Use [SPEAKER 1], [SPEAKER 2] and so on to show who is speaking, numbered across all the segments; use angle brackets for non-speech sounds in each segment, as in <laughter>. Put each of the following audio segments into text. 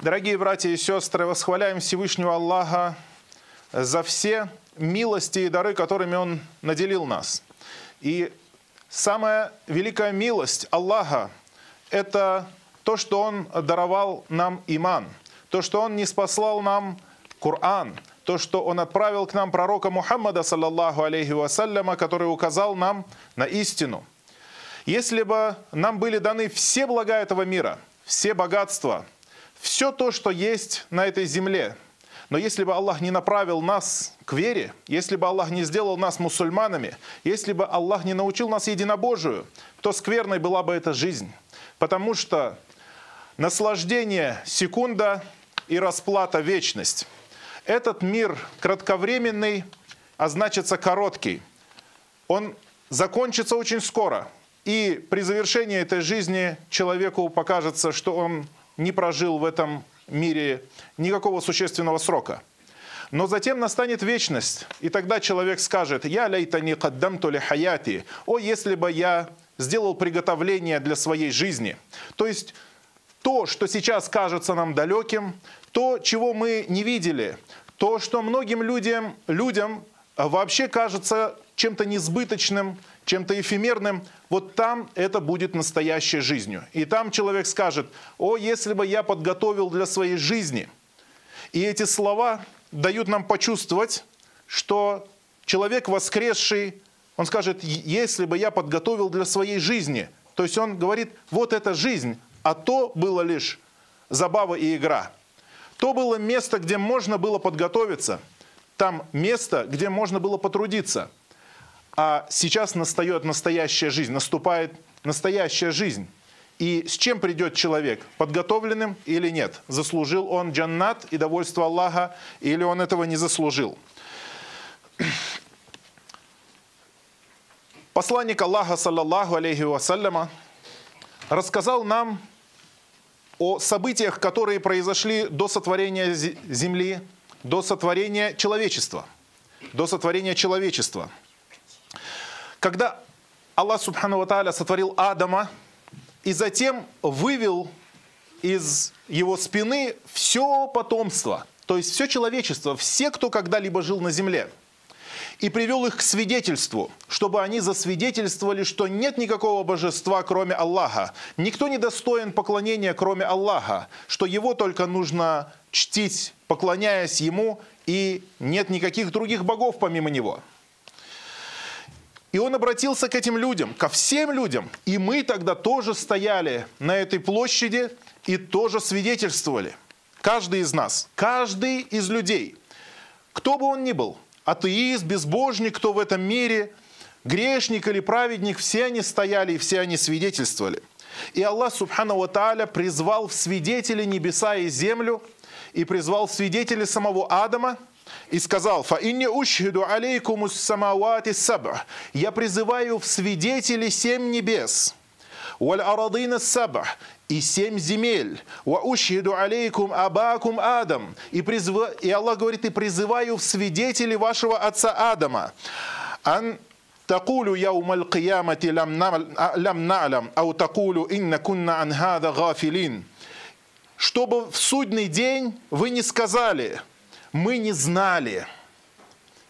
[SPEAKER 1] Дорогие братья и сестры, восхваляем Всевышнего Аллаха за все милости и дары, которыми Он наделил нас. И самая великая милость Аллаха – это то, что Он даровал нам иман, то, что Он не спаслал нам Коран, то, что Он отправил к нам пророка Мухаммада, саллаллаху алейхи вассаляма, который указал нам на истину. Если бы нам были даны все блага этого мира, все богатства – все то, что есть на этой земле. Но если бы Аллах не направил нас к вере, если бы Аллах не сделал нас мусульманами, если бы Аллах не научил нас единобожию, то скверной была бы эта жизнь. Потому что наслаждение – секунда и расплата – вечность. Этот мир кратковременный, а значится короткий. Он закончится очень скоро. И при завершении этой жизни человеку покажется, что он не прожил в этом мире никакого существенного срока. Но затем настанет вечность, и тогда человек скажет, «Я лейтани каддамту ли хаяти», «О, если бы я сделал приготовление для своей жизни». То есть то, что сейчас кажется нам далеким, то, чего мы не видели, то, что многим людям, людям вообще кажется чем-то несбыточным, чем-то эфемерным, вот там это будет настоящей жизнью. И там человек скажет, о, если бы я подготовил для своей жизни. И эти слова дают нам почувствовать, что человек воскресший, он скажет, если бы я подготовил для своей жизни. То есть он говорит, вот эта жизнь, а то было лишь забава и игра. То было место, где можно было подготовиться. Там место, где можно было потрудиться – а сейчас настает настоящая жизнь, наступает настоящая жизнь. И с чем придет человек? Подготовленным или нет? Заслужил он джаннат и довольство Аллаха, или он этого не заслужил? <clears throat> Посланник Аллаха, саллаллаху алейхи вассаляма, рассказал нам о событиях, которые произошли до сотворения земли, до сотворения человечества. До сотворения человечества – когда Аллах Субхану Тааля сотворил Адама и затем вывел из его спины все потомство, то есть все человечество, все, кто когда-либо жил на земле, и привел их к свидетельству, чтобы они засвидетельствовали, что нет никакого божества, кроме Аллаха. Никто не достоин поклонения, кроме Аллаха, что его только нужно чтить, поклоняясь ему, и нет никаких других богов помимо него. И он обратился к этим людям, ко всем людям. И мы тогда тоже стояли на этой площади и тоже свидетельствовали. Каждый из нас, каждый из людей, кто бы он ни был, атеист, безбожник, кто в этом мире, грешник или праведник, все они стояли и все они свидетельствовали. И Аллах Субхану Тааля призвал в свидетели небеса и землю, и призвал в свидетели самого Адама – и сказал, «Фаинни ушхиду алейкумус самавати саб'а». Я призываю в свидетели семь небес. «Валь арадина саб'а» и семь земель. «Ва ушхиду алейкум абакум Адам». И, призыв... и Аллах говорит, и призываю в свидетели вашего отца Адама. «Ан تقول يوم القيامة لم نعلم أو تقول إن كنا عن هذا غافلين чтобы в судный день вы не сказали – мы не знали.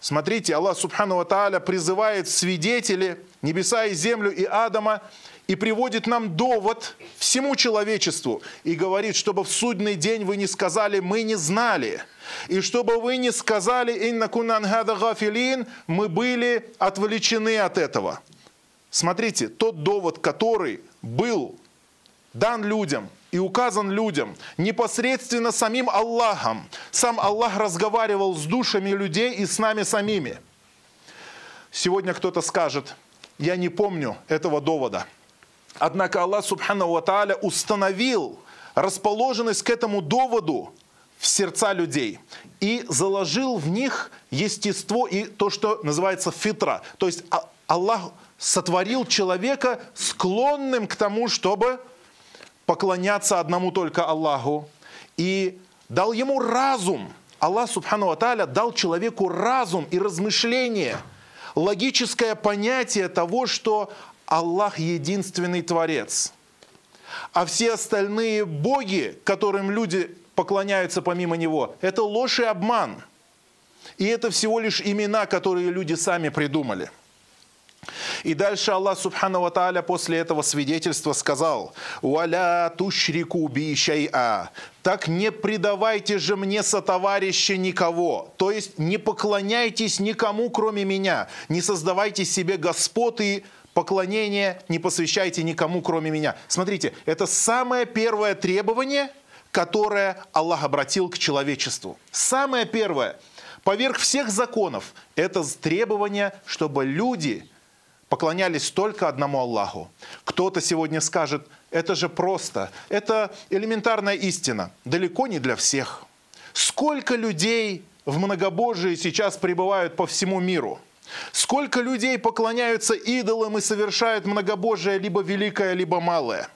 [SPEAKER 1] Смотрите, Аллах Субхану Тааля призывает свидетели небеса и землю и Адама и приводит нам довод всему человечеству и говорит, чтобы в судный день вы не сказали «мы не знали», и чтобы вы не сказали «инна кунан гада гафилин», мы были отвлечены от этого. Смотрите, тот довод, который был дан людям – и указан людям непосредственно самим Аллахом. Сам Аллах разговаривал с душами людей и с нами самими. Сегодня кто-то скажет, я не помню этого довода. Однако Аллах Субхану Ва установил расположенность к этому доводу в сердца людей и заложил в них естество и то, что называется фитра. То есть а, Аллах сотворил человека склонным к тому, чтобы поклоняться одному только Аллаху и дал ему разум. Аллах Субхану Аталя дал человеку разум и размышление, логическое понятие того, что Аллах единственный Творец. А все остальные боги, которым люди поклоняются помимо Него. Это ложь и обман. И это всего лишь имена, которые люди сами придумали. И дальше Аллах Субхану Ва после этого свидетельства сказал, «Уаля тушрику би шай'a». Так не предавайте же мне сотоварища никого. То есть не поклоняйтесь никому, кроме меня. Не создавайте себе господ и поклонение не посвящайте никому, кроме меня. Смотрите, это самое первое требование, которое Аллах обратил к человечеству. Самое первое, поверх всех законов, это требование, чтобы люди поклонялись только одному Аллаху. Кто-то сегодня скажет, это же просто, это элементарная истина, далеко не для всех. Сколько людей в многобожии сейчас пребывают по всему миру – Сколько людей поклоняются идолам и совершают многобожие либо великое, либо малое.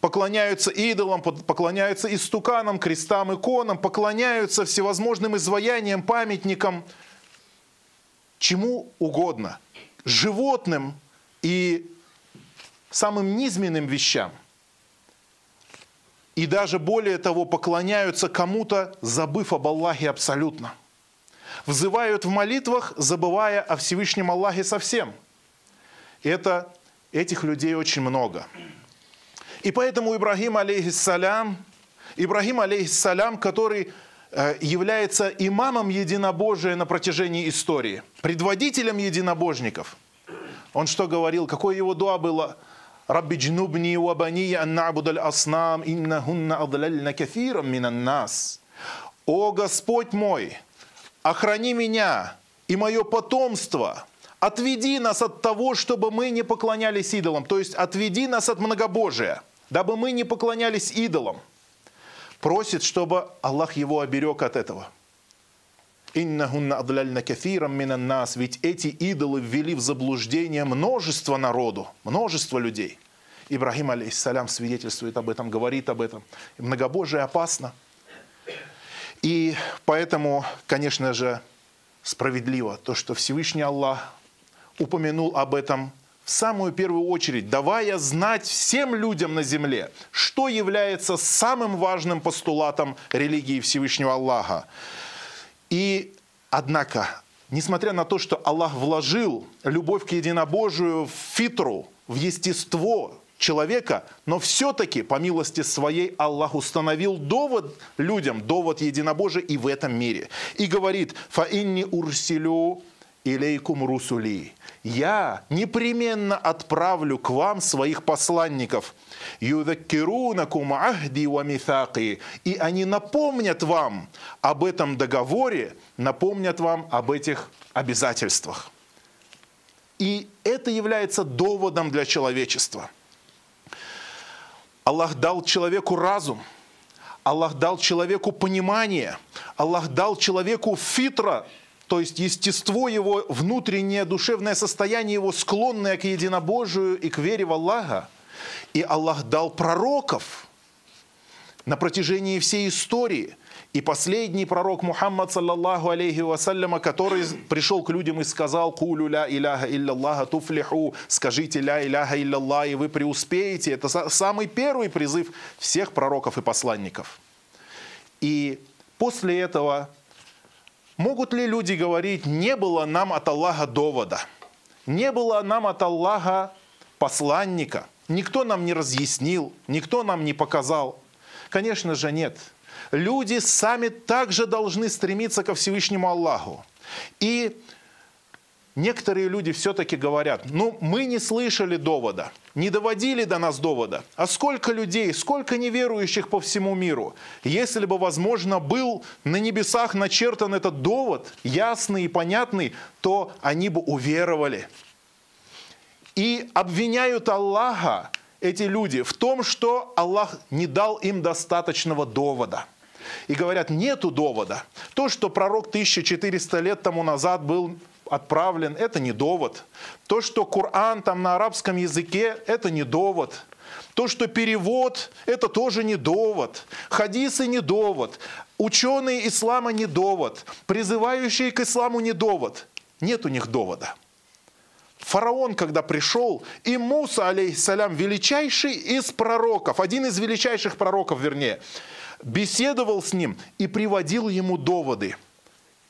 [SPEAKER 1] Поклоняются идолам, поклоняются истуканам, крестам, иконам, поклоняются всевозможным изваяниям, памятникам, чему угодно, животным и самым низменным вещам. И даже более того, поклоняются кому-то, забыв об Аллахе абсолютно – взывают в молитвах, забывая о Всевышнем Аллахе совсем. Это, этих людей очень много. И поэтому Ибрагим, алейхиссалям, Ибрагим, алейхиссалям, который является имамом единобожия на протяжении истории, предводителем единобожников. Он что говорил? Какое его дуа было? «Рабби джнубни ва бани ан на'будаль аснам, иннахунна адлальна кафирам минан нас». «О Господь мой, охрани меня и мое потомство, отведи нас от того, чтобы мы не поклонялись идолам, то есть отведи нас от многобожия, дабы мы не поклонялись идолам. Просит, чтобы Аллах его оберег от этого. Иннахунна адляльна кафирам минан нас. Ведь эти идолы ввели в заблуждение множество народу, множество людей. Ибрагим, алейхиссалям, свидетельствует об этом, говорит об этом. Многобожие опасно – и поэтому, конечно же, справедливо то, что Всевышний Аллах упомянул об этом в самую первую очередь, давая знать всем людям на земле, что является самым важным постулатом религии Всевышнего Аллаха. И, однако, несмотря на то, что Аллах вложил любовь к единобожию в фитру, в естество человека, но все-таки, по милости своей, Аллах установил довод людям, довод единобожия и в этом мире. И говорит, «Фаинни урсилю илейкум русули». «Я непременно отправлю к вам своих посланников, юдаккирунакум ахди ва мithaqi, и они напомнят вам об этом договоре, напомнят вам об этих обязательствах». И это является доводом для человечества – Аллах дал человеку разум, Аллах дал человеку понимание, Аллах дал человеку фитра, то есть естество его, внутреннее душевное состояние его, склонное к единобожию и к вере в Аллаха. И Аллах дал пророков на протяжении всей истории – и последний пророк Мухаммад, саллаллаху алейхи вассаляма, который пришел к людям и сказал, «Кулю ля иляха илляллаха туфлиху», «Скажите ля иляха илляллах, и вы преуспеете». Это самый первый призыв всех пророков и посланников. И после этого могут ли люди говорить, не было нам от Аллаха довода, не было нам от Аллаха посланника, никто нам не разъяснил, никто нам не показал? Конечно же нет – люди сами также должны стремиться ко Всевышнему Аллаху. И некоторые люди все-таки говорят, ну мы не слышали довода, не доводили до нас довода. А сколько людей, сколько неверующих по всему миру. Если бы, возможно, был на небесах начертан этот довод, ясный и понятный, то они бы уверовали. И обвиняют Аллаха, эти люди, в том, что Аллах не дал им достаточного довода – и говорят, нету довода. То, что пророк 1400 лет тому назад был отправлен, это не довод. То, что Коран там на арабском языке, это не довод. То, что перевод, это тоже не довод. Хадисы не довод. Ученые ислама не довод. Призывающие к исламу не довод. Нет у них довода. Фараон, когда пришел, и Муса, алейхиссалям, величайший из пророков, один из величайших пророков, вернее, беседовал с ним и приводил ему доводы.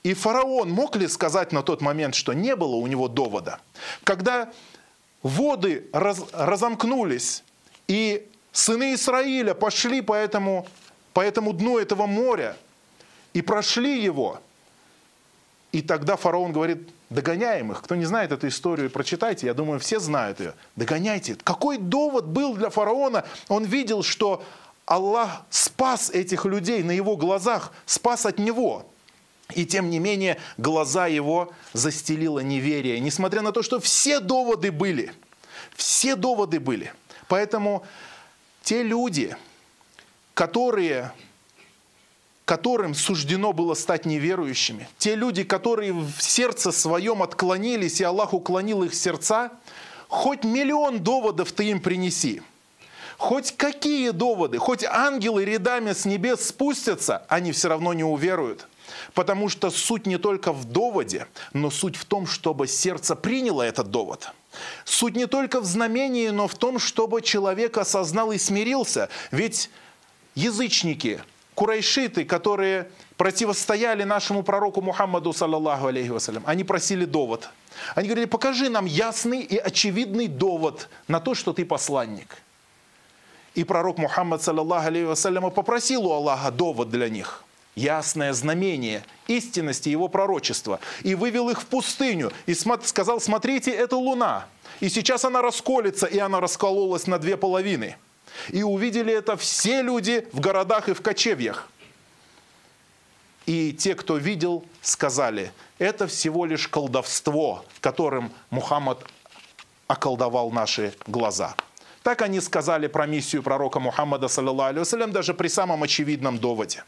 [SPEAKER 1] И фараон мог ли сказать на тот момент, что не было у него довода? Когда воды раз, разомкнулись, и сыны Израиля пошли по этому, по этому дну этого моря и прошли его, и тогда фараон говорит, догоняем их. Кто не знает эту историю, прочитайте, я думаю, все знают ее. Догоняйте. Какой довод был для фараона? Он видел, что Аллах спас этих людей на его глазах, спас от него. И тем не менее, глаза его застелило неверие, несмотря на то, что все доводы были. Все доводы были. Поэтому те люди, которые которым суждено было стать неверующими, те люди, которые в сердце своем отклонились, и Аллах уклонил их сердца, хоть миллион доводов ты им принеси, хоть какие доводы, хоть ангелы рядами с небес спустятся, они все равно не уверуют. Потому что суть не только в доводе, но суть в том, чтобы сердце приняло этот довод. Суть не только в знамении, но в том, чтобы человек осознал и смирился. Ведь язычники, курайшиты, которые противостояли нашему пророку Мухаммаду, саллаллаху алейхи вассалям, они просили довод. Они говорили, покажи нам ясный и очевидный довод на то, что ты посланник. И пророк Мухаммад, саллаллаху алейхи вассалям, попросил у Аллаха довод для них – ясное знамение истинности его пророчества. И вывел их в пустыню и сказал, смотрите, это луна. И сейчас она расколется, и она раскололась на две половины. И увидели это все люди в городах и в кочевьях. И те, кто видел, сказали, это всего лишь колдовство, которым Мухаммад околдовал наши глаза. Так они сказали про миссию пророка Мухаммада, саллиллаху даже при самом очевидном доводе.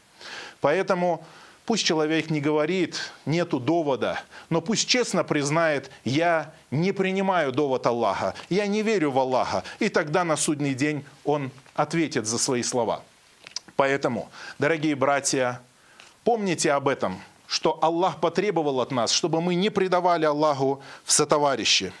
[SPEAKER 1] Поэтому пусть человек не говорит, нету довода, но пусть честно признает, я не принимаю довод Аллаха, я не верю в Аллаха, и тогда на судный день он ответит за свои слова. Поэтому, дорогие братья, помните об этом, что Аллах потребовал от нас, чтобы мы не предавали Аллаху в сотоварищи.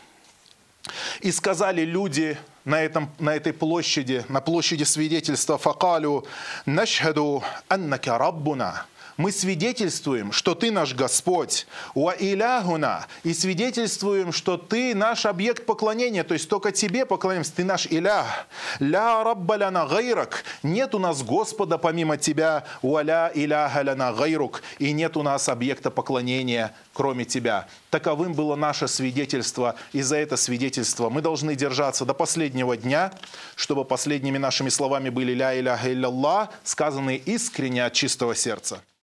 [SPEAKER 1] И сказали люди на, этом, на этой площади, на площади свидетельства «Факалю нашхаду аннака раббуна» мы свидетельствуем, что Ты наш Господь, уа иляхуна, и свидетельствуем, что Ты наш объект поклонения, то есть только Тебе поклоняемся, Ты наш илях. Ля раббаляна гайрак, нет у нас Господа помимо Тебя, уаля иляха ляна гайрук, и нет у нас объекта поклонения, кроме Тебя. Таковым было наше свидетельство, и за это свидетельство мы должны держаться до последнего дня, чтобы последними нашими словами были «Ля иляха илля сказанные искренне от чистого сердца.